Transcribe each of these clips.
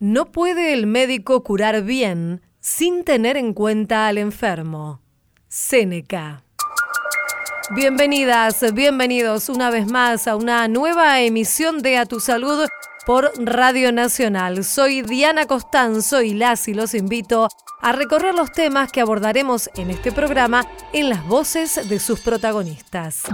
No puede el médico curar bien sin tener en cuenta al enfermo. Séneca. Bienvenidas, bienvenidos una vez más a una nueva emisión de A Tu Salud por Radio Nacional. Soy Diana Costanzo y las y los invito a recorrer los temas que abordaremos en este programa en las voces de sus protagonistas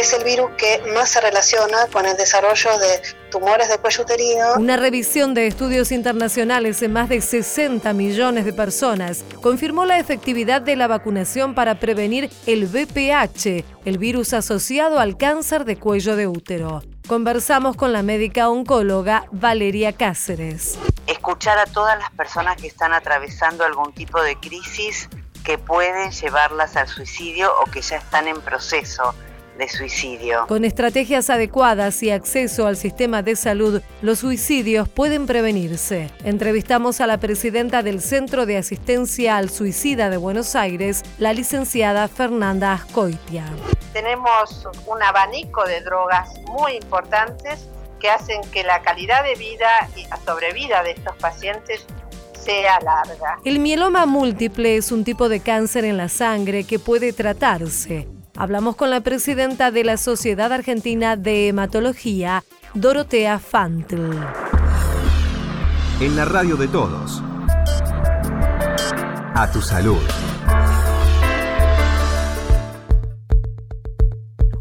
es el virus que más se relaciona con el desarrollo de tumores de cuello uterino. Una revisión de estudios internacionales en más de 60 millones de personas confirmó la efectividad de la vacunación para prevenir el VPH, el virus asociado al cáncer de cuello de útero. Conversamos con la médica oncóloga Valeria Cáceres. Escuchar a todas las personas que están atravesando algún tipo de crisis que pueden llevarlas al suicidio o que ya están en proceso de suicidio. Con estrategias adecuadas y acceso al sistema de salud, los suicidios pueden prevenirse. Entrevistamos a la presidenta del Centro de Asistencia al Suicida de Buenos Aires, la licenciada Fernanda Ascoitia. Tenemos un abanico de drogas muy importantes que hacen que la calidad de vida y la sobrevida de estos pacientes sea larga. El mieloma múltiple es un tipo de cáncer en la sangre que puede tratarse. Hablamos con la presidenta de la Sociedad Argentina de Hematología, Dorotea Fantl. En la radio de todos. A tu salud.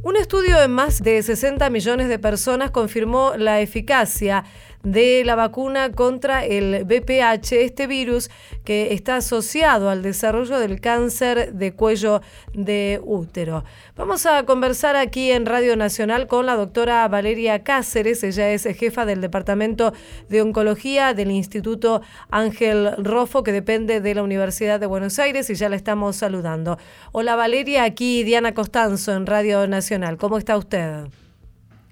Un estudio en más de 60 millones de personas confirmó la eficacia de la vacuna contra el BPH, este virus que está asociado al desarrollo del cáncer de cuello de útero. Vamos a conversar aquí en Radio Nacional con la doctora Valeria Cáceres, ella es jefa del Departamento de Oncología del Instituto Ángel Rofo, que depende de la Universidad de Buenos Aires, y ya la estamos saludando. Hola Valeria, aquí Diana Costanzo en Radio Nacional. ¿Cómo está usted?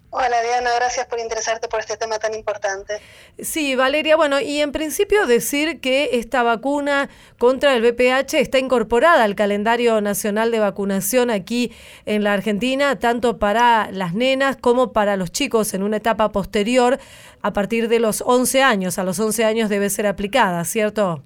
Hola Diana, gracias por interesarte por este tema tan importante. Sí, Valeria, bueno, y en principio decir que esta vacuna contra el VPH está incorporada al calendario nacional de vacunación aquí en la Argentina, tanto para las nenas como para los chicos en una etapa posterior, a partir de los 11 años. A los 11 años debe ser aplicada, ¿cierto?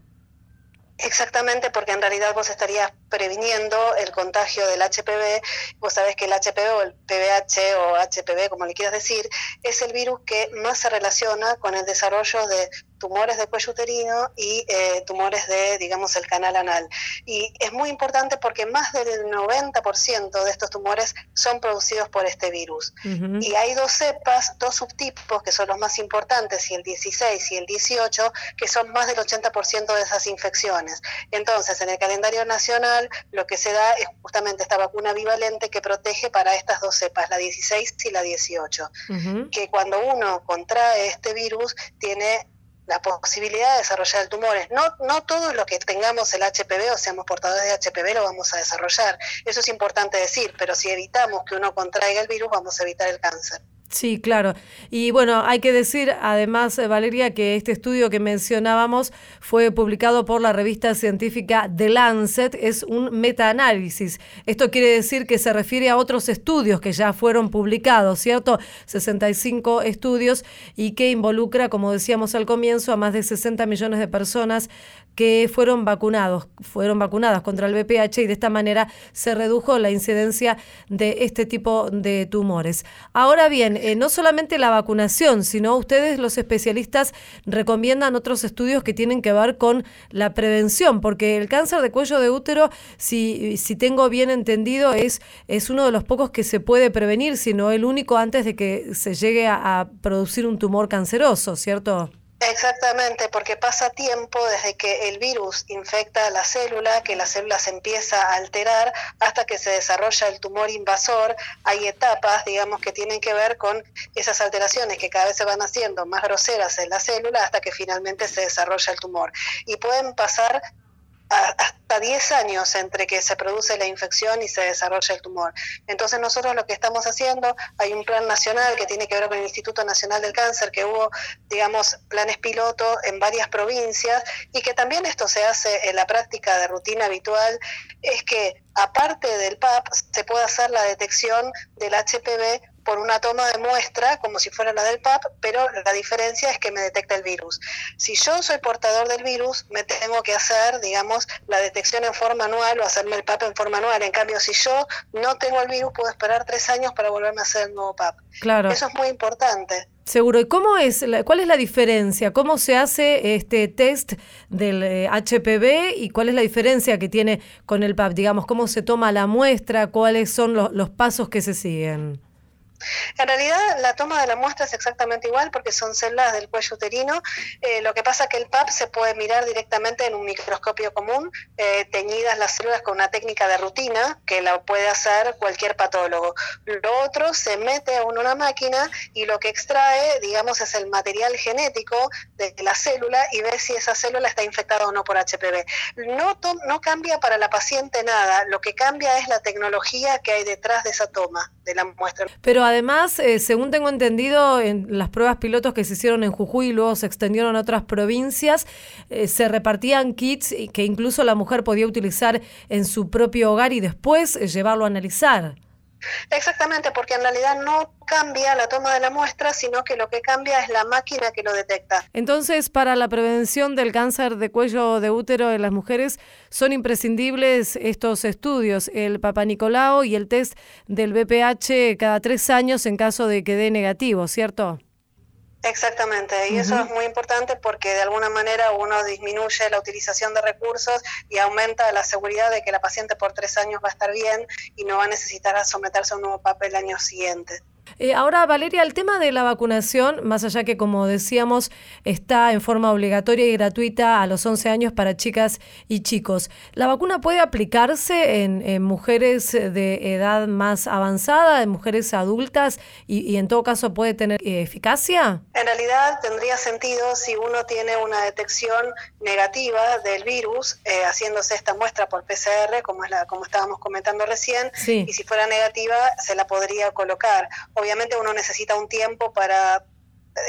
Exactamente, porque en realidad vos estarías previniendo el contagio del HPV. Vos sabés que el HPV o el PVH o HPV, como le quieras decir, es el virus que más se relaciona con el desarrollo de tumores de cuello uterino y eh, tumores de, digamos, el canal anal. Y es muy importante porque más del 90% de estos tumores son producidos por este virus. Y hay dos cepas, dos subtipos que son los más importantes, y el 16 y el 18, que son más del 80% de esas infecciones. Entonces, en el calendario nacional, lo que se da es justamente esta vacuna bivalente que protege para estas dos cepas, la 16 y la 18, que cuando uno contrae este virus tiene la posibilidad de desarrollar el tumores. No, no todos los que tengamos el HPV o seamos portadores de HPV lo vamos a desarrollar. Eso es importante decir, pero si evitamos que uno contraiga el virus, vamos a evitar el cáncer. Sí, claro. Y bueno, hay que decir además, eh, Valeria, que este estudio que mencionábamos fue publicado por la revista científica The Lancet, es un metaanálisis. Esto quiere decir que se refiere a otros estudios que ya fueron publicados, ¿cierto? 65 estudios y que involucra, como decíamos al comienzo, a más de 60 millones de personas que fueron vacunados, fueron vacunadas contra el VPH y de esta manera se redujo la incidencia de este tipo de tumores. Ahora bien, eh, no solamente la vacunación, sino ustedes los especialistas recomiendan otros estudios que tienen que ver con la prevención, porque el cáncer de cuello de útero, si, si tengo bien entendido, es, es uno de los pocos que se puede prevenir, sino el único antes de que se llegue a producir un tumor canceroso, ¿cierto? Exactamente, porque pasa tiempo desde que el virus infecta la célula, que la célula se empieza a alterar, hasta que se desarrolla el tumor invasor. Hay etapas, digamos, que tienen que ver con esas alteraciones que cada vez se van haciendo más groseras en la célula hasta que finalmente se desarrolla el tumor. Y pueden pasar hasta 10 años entre que se produce la infección y se desarrolla el tumor. Entonces nosotros lo que estamos haciendo, hay un plan nacional que tiene que ver con el Instituto Nacional del Cáncer, que hubo, digamos, planes piloto en varias provincias y que también esto se hace en la práctica de rutina habitual, es que aparte del PAP se puede hacer la detección del HPV por una toma de muestra como si fuera la del PAP, pero la diferencia es que me detecta el virus. Si yo soy portador del virus, me tengo que hacer, digamos, la detección en forma anual o hacerme el PAP en forma anual. En cambio, si yo no tengo el virus, puedo esperar tres años para volverme a hacer el nuevo PAP. Claro. Eso es muy importante. Seguro. ¿Y cómo es, cuál es la diferencia? ¿Cómo se hace este test del HPV eh, y cuál es la diferencia que tiene con el PAP? Digamos, ¿cómo se toma la muestra? ¿Cuáles son los, los pasos que se siguen? En realidad la toma de la muestra es exactamente igual porque son células del cuello uterino. Eh, lo que pasa es que el PAP se puede mirar directamente en un microscopio común, eh, teñidas las células con una técnica de rutina que la puede hacer cualquier patólogo. Lo otro se mete a una máquina y lo que extrae, digamos, es el material genético de la célula y ve si esa célula está infectada o no por HPV. No, no cambia para la paciente nada, lo que cambia es la tecnología que hay detrás de esa toma de la muestra. Además, eh, según tengo entendido, en las pruebas pilotos que se hicieron en Jujuy y luego se extendieron a otras provincias, eh, se repartían kits que incluso la mujer podía utilizar en su propio hogar y después eh, llevarlo a analizar. Exactamente, porque en realidad no cambia la toma de la muestra, sino que lo que cambia es la máquina que lo detecta. Entonces, para la prevención del cáncer de cuello de útero en las mujeres, son imprescindibles estos estudios, el Papa Nicolau y el test del BPH cada tres años en caso de que dé negativo, ¿cierto? Exactamente, y eso es muy importante porque de alguna manera uno disminuye la utilización de recursos y aumenta la seguridad de que la paciente por tres años va a estar bien y no va a necesitar someterse a un nuevo papel el año siguiente. Eh, ahora, Valeria, el tema de la vacunación, más allá que, como decíamos, está en forma obligatoria y gratuita a los 11 años para chicas y chicos, ¿la vacuna puede aplicarse en, mujeres de edad más avanzada, en mujeres adultas, y, en todo caso puede tener eh, eficacia? En realidad tendría sentido si uno tiene una detección negativa del virus, eh, haciéndose esta muestra por PCR, como, es la, como estábamos comentando recién, y si fuera negativa se la podría colocar Obviamente uno necesita un tiempo para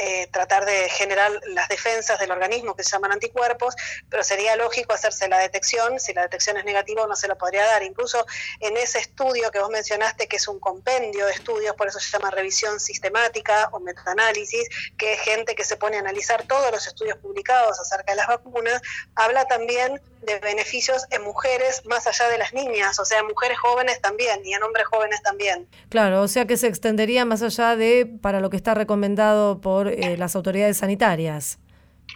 eh, tratar de generar las defensas del organismo que se llaman anticuerpos, pero sería lógico hacerse la detección, si la detección es negativa no se lo podría dar. Incluso en ese estudio que vos mencionaste, que es un compendio de estudios, por eso se llama revisión sistemática o metaanálisis, que es gente que se pone a analizar todos los estudios publicados acerca de las vacunas, habla también de beneficios en mujeres más allá de las niñas, o sea, en mujeres jóvenes también y en hombres jóvenes también. Claro, o sea que se extendería más allá de para lo que está recomendado por eh, las autoridades sanitarias.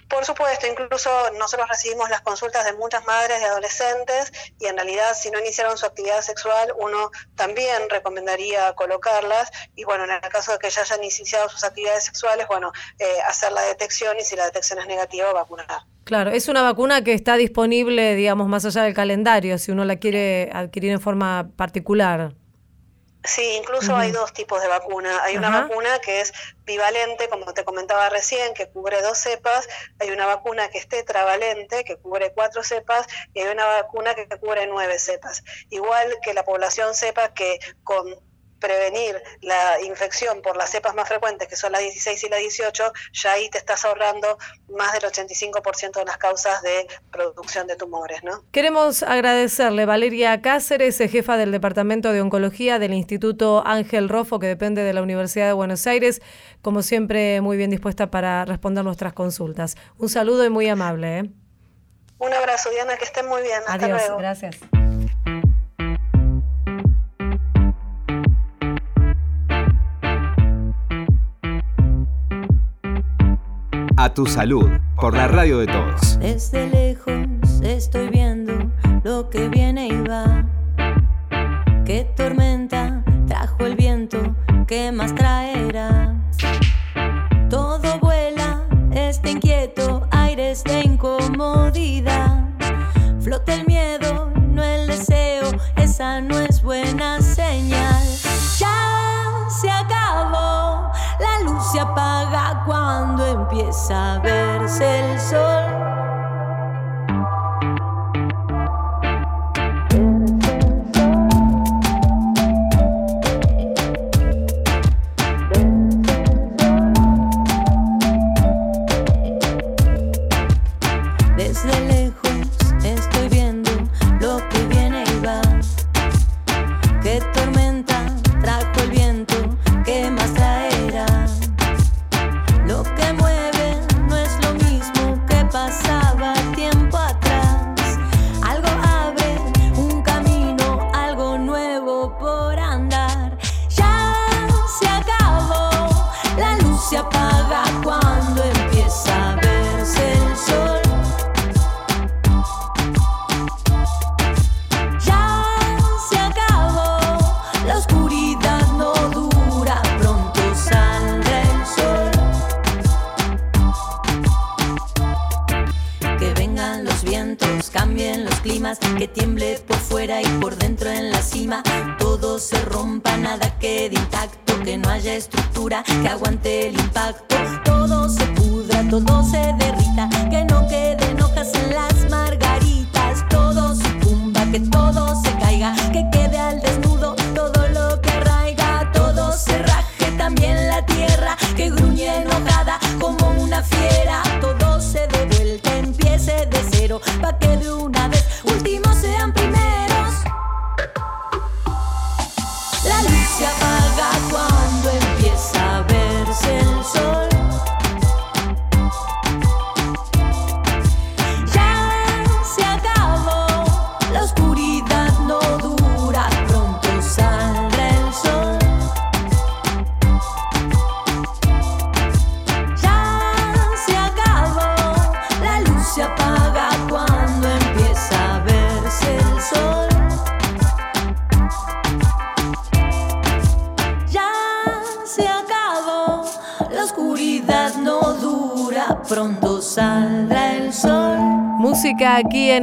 Por supuesto, incluso nosotros recibimos las consultas de muchas madres de adolescentes y en realidad si no iniciaron su actividad sexual, uno también recomendaría colocarlas y bueno, en el caso de que ya hayan iniciado sus actividades sexuales, bueno, eh, hacer la detección y si la detección es negativa, vacunar. Claro, es una vacuna que está disponible, digamos, más allá del calendario, si uno la quiere adquirir en forma particular. Sí, incluso hay dos tipos de vacuna. Hay una vacuna que es bivalente, como te comentaba recién, que cubre dos cepas. Hay una vacuna que es tetravalente, que cubre cuatro cepas. Y hay una vacuna que cubre nueve cepas. Igual que la población sepa que con prevenir la infección por las cepas más frecuentes, que son la 16 y la 18, ya ahí te estás ahorrando más del 85% de las causas de producción de tumores. ¿no? Queremos agradecerle Valeria Cáceres, jefa del Departamento de Oncología del Instituto Ángel Rofo, que depende de la Universidad de Buenos Aires, como siempre muy bien dispuesta para responder nuestras consultas. Un saludo y muy amable. ¿eh? Un abrazo, Diana, que estén muy bien. Hasta Adiós, gracias. Tu salud, por la radio de todos. Desde lejos estoy viendo lo que viene que tiemble por fuera y por dentro en la cima, todo se rompa, nada quede intacto, que no haya estructura que aguante el impacto, todo se pudra, todo se derrita, que no queden hojas en las margaritas, todo sucumba, que todo se caiga, que quede al desnudo todo lo que arraiga, todo se raje también la tierra, que gruñe enojada como una fiera,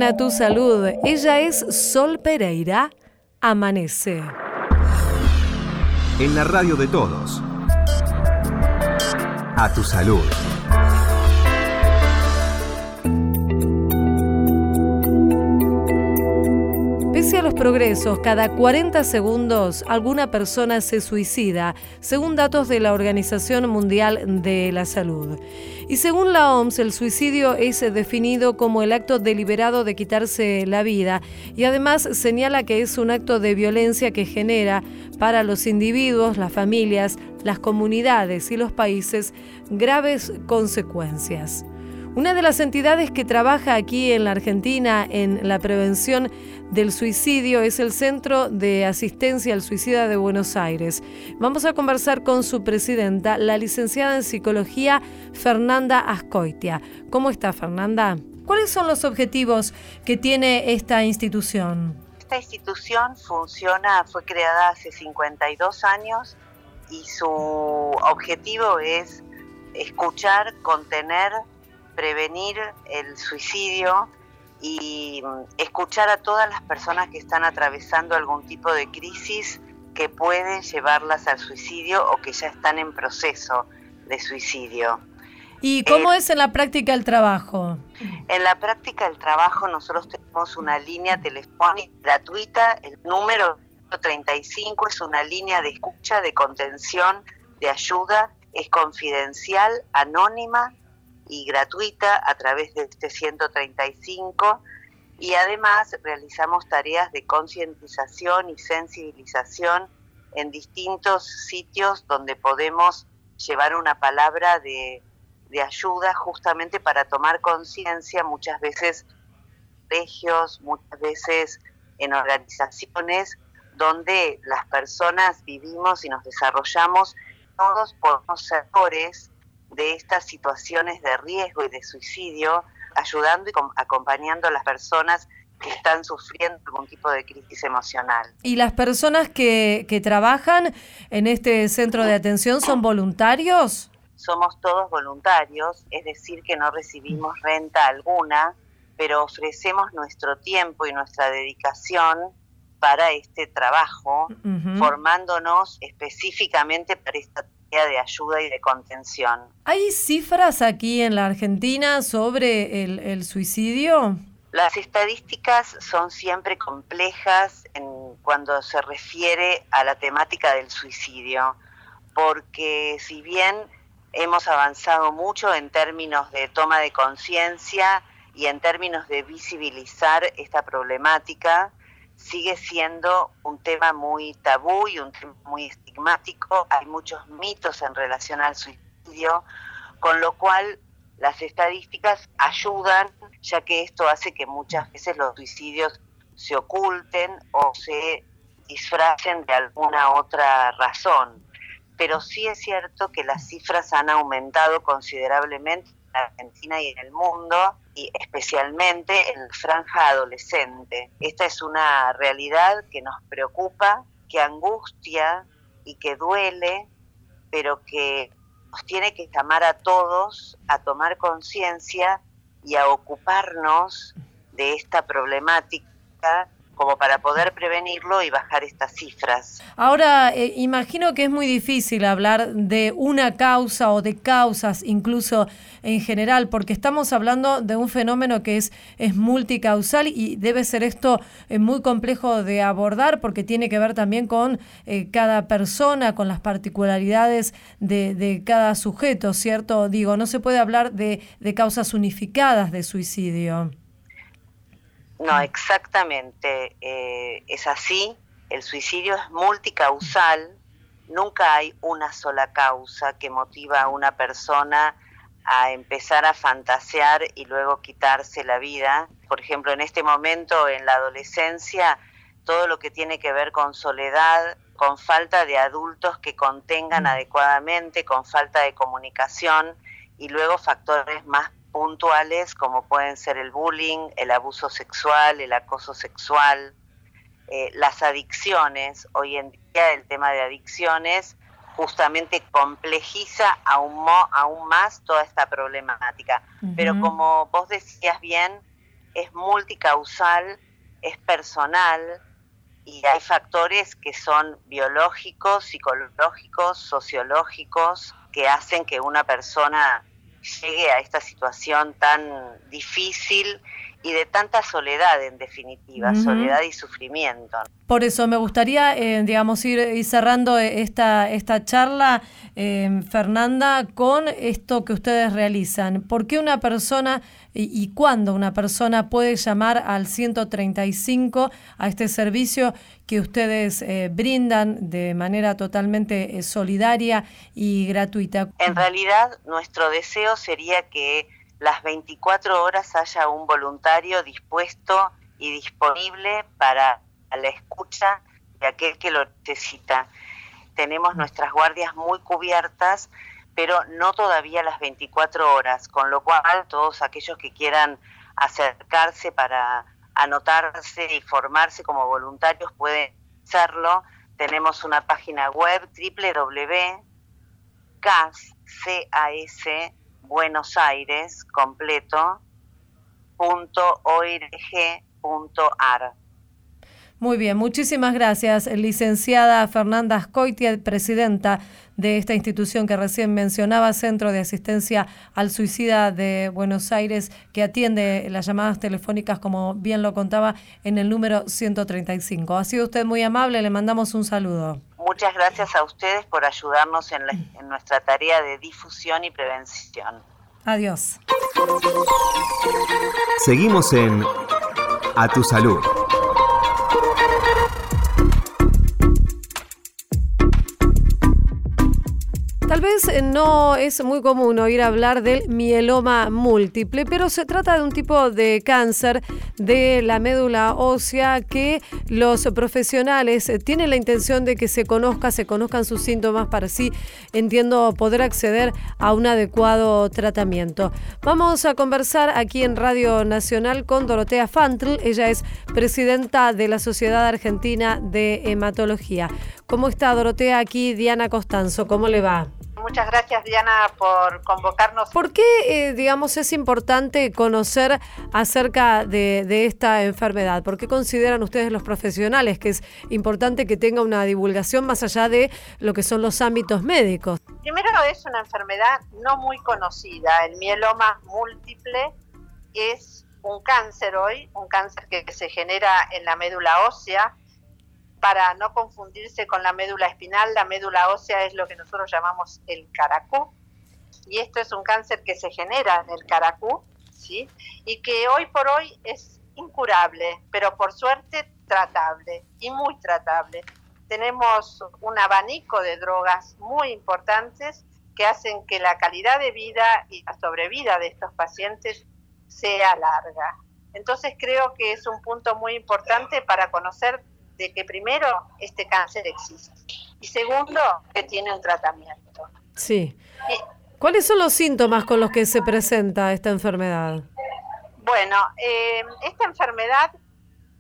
A Tu Salud. Ella es Sol Pereira. Amanece. En la radio de todos. A tu salud. Progresos, cada 40 segundos alguna persona se suicida, según datos de la Organización Mundial de la Salud. Y según la OMS, el suicidio es definido como el acto deliberado de quitarse la vida y además señala que es un acto de violencia que genera para los individuos, las familias, las comunidades y los países graves consecuencias. Una de las entidades que trabaja aquí en la Argentina en la prevención del suicidio es el Centro de Asistencia al Suicida de Buenos Aires. Vamos a conversar con su presidenta, la licenciada en Psicología Fernanda Ascoitia. ¿Cómo está Fernanda? ¿Cuáles son los objetivos que tiene esta institución? Esta institución funciona, fue creada hace 52 años y su objetivo es escuchar, contener, prevenir el suicidio y mm, escuchar a todas las personas que están atravesando algún tipo de crisis que pueden llevarlas al suicidio o que ya están en proceso de suicidio. ¿Y cómo Eh, es en la práctica el trabajo? En la práctica del trabajo nosotros tenemos una línea telefónica gratuita, el número 35 es una línea de escucha, de contención, de ayuda, es confidencial, anónima y gratuita a través de este 135 y además realizamos tareas de concientización y sensibilización en distintos sitios donde podemos llevar una palabra de, de ayuda justamente para tomar conciencia muchas veces colegios, muchas veces en organizaciones donde las personas vivimos y nos desarrollamos todos por actores de estas situaciones de riesgo y de suicidio, ayudando y com- acompañando a las personas que están sufriendo algún tipo de crisis emocional. ¿Y las personas que, que trabajan en este centro de atención son voluntarios? Somos todos voluntarios, es decir, que no recibimos renta alguna, pero ofrecemos nuestro tiempo y nuestra dedicación para este trabajo, formándonos específicamente para esta de ayuda y de contención. ¿Hay cifras aquí en la Argentina sobre el, el suicidio? Las estadísticas son siempre complejas en, cuando se refiere a la temática del suicidio, porque si bien hemos avanzado mucho en términos de toma de conciencia y en términos de visibilizar esta problemática, sigue siendo un tema muy tabú y un tema muy estigmático. Hay muchos mitos en relación al suicidio, con lo cual las estadísticas ayudan, ya que esto hace que muchas veces los suicidios se oculten o se disfracen de alguna otra razón. Pero sí es cierto que las cifras han aumentado considerablemente en Argentina y en el mundo, y especialmente en la franja adolescente. Esta es una realidad que nos preocupa, que angustia y que duele, pero que nos tiene que llamar a todos a tomar conciencia y a ocuparnos de esta problemática como para poder prevenirlo y bajar estas cifras. Ahora, eh, imagino que es muy difícil hablar de una causa o de causas incluso en general, porque estamos hablando de un fenómeno que es, es multicausal y debe ser esto eh, muy complejo de abordar porque tiene que ver también con eh, cada persona, con las particularidades de, de, cada sujeto, ¿cierto? Digo, no se puede hablar de, de causas unificadas de suicidio. No, exactamente, eh, es así. El suicidio es multicausal, nunca hay una sola causa que motiva a una persona a empezar a fantasear y luego quitarse la vida. Por ejemplo, en este momento, en la adolescencia, todo lo que tiene que ver con soledad, con falta de adultos que contengan adecuadamente, con falta de comunicación y luego factores más puntuales como pueden ser el bullying, el abuso sexual, el acoso sexual, eh, las adicciones. Hoy en día el tema de adicciones justamente complejiza aún, aún más toda esta problemática. Pero como vos decías bien, es multicausal, es personal y hay factores que son biológicos, psicológicos, sociológicos, que hacen que una persona llegue a esta situación tan difícil y de tanta soledad en definitiva, soledad y sufrimiento. Por eso me gustaría, eh, digamos, ir, cerrando esta, esta charla, eh, Fernanda, con esto que ustedes realizan. ¿Por qué una persona y, cuándo una persona puede llamar al 135 a este servicio que ustedes eh, brindan de manera totalmente solidaria y gratuita? En realidad, nuestro deseo sería que las 24 horas haya un voluntario dispuesto y disponible para la escucha de aquel que lo necesita. Tenemos nuestras guardias muy cubiertas, pero no todavía las 24 horas, con lo cual todos aquellos que quieran acercarse para anotarse y formarse como voluntarios pueden hacerlo. Tenemos una página web www.cas.org Buenos Aires completo Muy bien, muchísimas gracias, licenciada Fernanda Ascoitia, presidenta de esta institución que recién mencionaba, Centro de Asistencia al Suicida de Buenos Aires, que atiende las llamadas telefónicas, como bien lo contaba, en el número 135. Ha sido usted muy amable, le mandamos un saludo. Muchas gracias a ustedes por ayudarnos en, en nuestra tarea de difusión y prevención. Adiós. Seguimos en A Tu Salud. Vez eh, no es muy común oír hablar del mieloma múltiple, pero se trata de un tipo de cáncer de la médula ósea que los profesionales eh, tienen la intención de que se conozca, se conozcan sus síntomas para así, entiendo, poder acceder a un adecuado tratamiento. Vamos a conversar aquí en Radio Nacional con Dorotea Fantl, ella es presidenta de la Sociedad Argentina de Hematología. ¿Cómo está Dorotea? Aquí Diana Costanzo, ¿cómo le va? Muchas gracias Diana por convocarnos. ¿Por qué, eh, digamos, es importante conocer acerca de, esta enfermedad? ¿Por qué consideran ustedes los profesionales que es importante que tenga una divulgación más allá de lo que son los ámbitos médicos? Primero es una enfermedad no muy conocida. El mieloma múltiple es un cáncer hoy, un cáncer que se genera en la médula ósea para no confundirse con la médula espinal, la médula ósea es lo que nosotros llamamos el caracú, y esto es un cáncer que se genera en el caracú, ¿sí? y que hoy por hoy es incurable, pero por suerte tratable y muy tratable. Tenemos un abanico de drogas muy importantes que hacen que la calidad de vida y la sobrevida de estos pacientes sea larga. Entonces creo que es un punto muy importante para conocer de que primero este cáncer existe y segundo que tiene un tratamiento. Sí. ¿Cuáles son los síntomas con los que se presenta esta enfermedad? Bueno, eh, esta enfermedad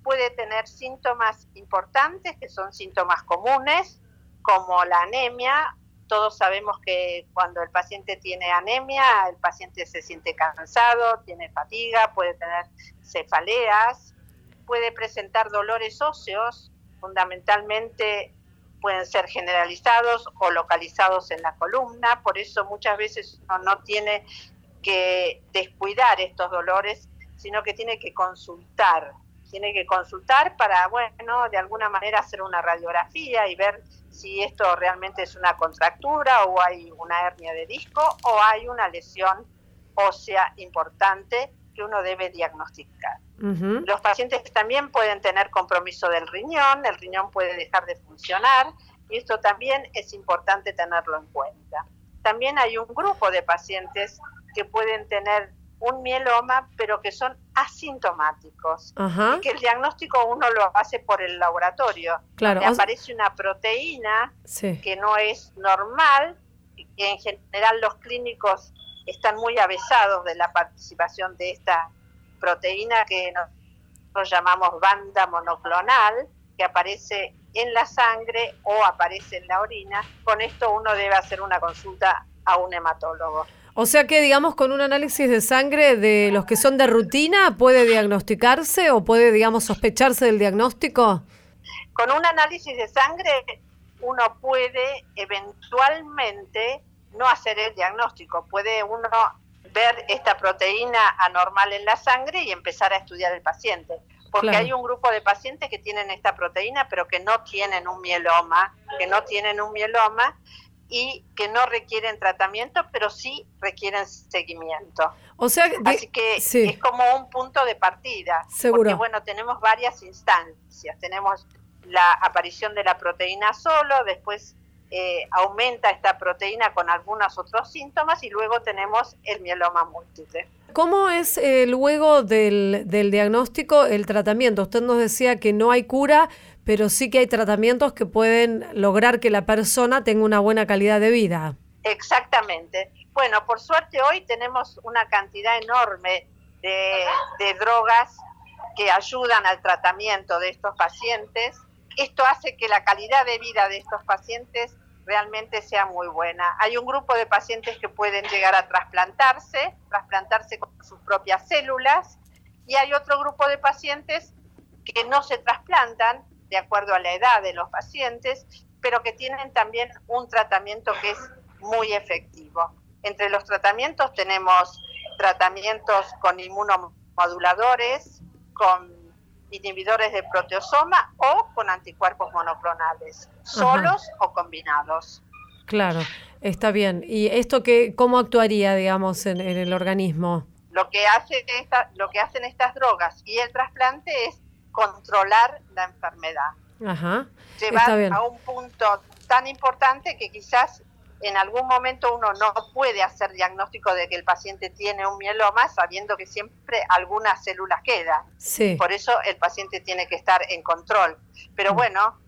puede tener síntomas importantes, que son síntomas comunes, como la anemia. Todos sabemos que cuando el paciente tiene anemia, el paciente se siente cansado, tiene fatiga, puede tener cefaleas, puede presentar dolores óseos, fundamentalmente pueden ser generalizados o localizados en la columna, por eso muchas veces uno no tiene que descuidar estos dolores, sino que tiene que consultar. Tiene que consultar para, bueno, de alguna manera hacer una radiografía y ver si esto realmente es una contractura o hay una hernia de disco o hay una lesión ósea importante que uno debe diagnosticar. Los pacientes también pueden tener compromiso del riñón, el riñón puede dejar de funcionar y esto también es importante tenerlo en cuenta. También hay un grupo de pacientes que pueden tener un mieloma, pero que son asintomáticos. Y que el diagnóstico uno lo hace por el laboratorio. Claro. aparece una proteína que no es normal, y en general los clínicos están muy avesados de la participación de esta proteína que nosotros llamamos banda monoclonal, que aparece en la sangre o aparece en la orina. Con esto uno debe hacer una consulta a un hematólogo. O sea que, digamos, con un análisis de sangre de los que son de rutina, ¿puede diagnosticarse o puede, digamos, sospecharse del diagnóstico? Con un análisis de sangre uno puede eventualmente no hacer el diagnóstico, puede uno ver esta proteína anormal en la sangre y empezar a estudiar el paciente. Porque hay un grupo de pacientes que tienen esta proteína, pero que no tienen un mieloma, que no tienen un mieloma, y que no requieren tratamiento, pero sí requieren seguimiento. O sea, así que es como un punto de partida. Seguro. Porque bueno, tenemos varias instancias. Tenemos la aparición de la proteína solo, después eh, aumenta esta proteína con algunos otros síntomas y luego tenemos el mieloma múltiple. ¿Cómo es eh, luego del, del diagnóstico el tratamiento? Usted nos decía que no hay cura, pero sí que hay tratamientos que pueden lograr que la persona tenga una buena calidad de vida. Exactamente. Bueno, por suerte hoy tenemos una cantidad enorme de, drogas que ayudan al tratamiento de estos pacientes. Esto hace que la calidad de vida de estos pacientes realmente sea muy buena. Hay un grupo de pacientes que pueden llegar a trasplantarse, trasplantarse con sus propias células, y hay otro grupo de pacientes que no se trasplantan, de acuerdo a la edad de los pacientes, pero que tienen también un tratamiento que es muy efectivo. Entre los tratamientos tenemos tratamientos con inmunomoduladores, con inhibidores de proteosoma o con anticuerpos monoclonales, solos o combinados. Claro, está bien. ¿Y esto qué, cómo actuaría, digamos, en, el organismo? Lo que, hace lo que hacen estas drogas y el trasplante es controlar la enfermedad. Ajá. Llevar a un punto tan importante que quizás en algún momento uno no puede hacer diagnóstico de que el paciente tiene un mieloma sabiendo que siempre algunas células quedan. Sí. Por eso el paciente tiene que estar en control. Pero mm. bueno,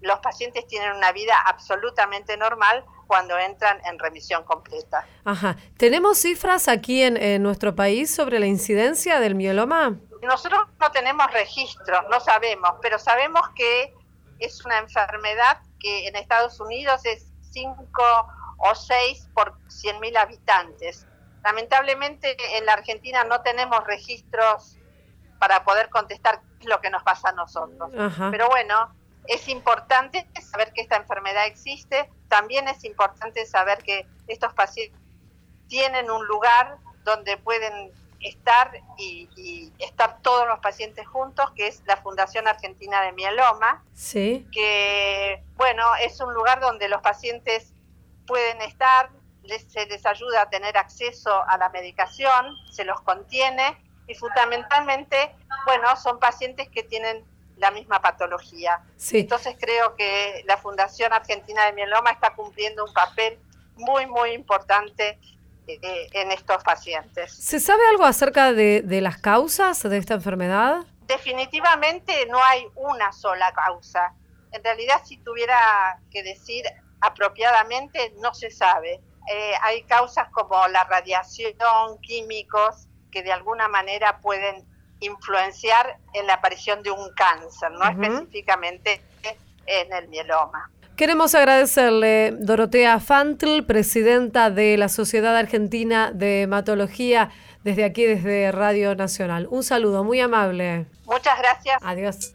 los pacientes tienen una vida absolutamente normal cuando entran en remisión completa. Ajá. ¿Tenemos cifras aquí en, en nuestro país sobre la incidencia del mieloma? Nosotros no tenemos registros, no sabemos, pero sabemos que es una enfermedad que en Estados Unidos es 5 o 6 por 100.000 habitantes. Lamentablemente en la Argentina no tenemos registros para poder contestar qué es lo que nos pasa a nosotros. Pero bueno, es importante saber que esta enfermedad existe, también es importante saber que estos pacientes tienen un lugar donde pueden estar y, estar todos los pacientes juntos, que es la Fundación Argentina de Mieloma, sí. que bueno, es un lugar donde los pacientes pueden estar, se les ayuda a tener acceso a la medicación, se los contiene y fundamentalmente, bueno, son pacientes que tienen la misma patología. Sí. Entonces creo que la Fundación Argentina de Mieloma está cumpliendo un papel muy, muy importante eh, en estos pacientes. ¿Se sabe algo acerca de, de las causas de esta enfermedad? Definitivamente no hay una sola causa. En realidad, si tuviera que decir apropiadamente, no se sabe. Eh, hay causas como la radiación, químicos, que de alguna manera pueden influenciar en la aparición de un cáncer, no específicamente en el mieloma. Queremos agradecerle Dorotea Fantl, presidenta de la Sociedad Argentina de Hematología, desde aquí, desde Radio Nacional. Un saludo muy amable. Muchas gracias. Adiós.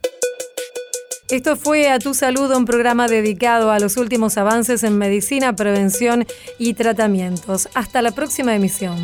Esto fue A Tu Salud, un programa dedicado a los últimos avances en medicina, prevención y tratamientos. Hasta la próxima emisión.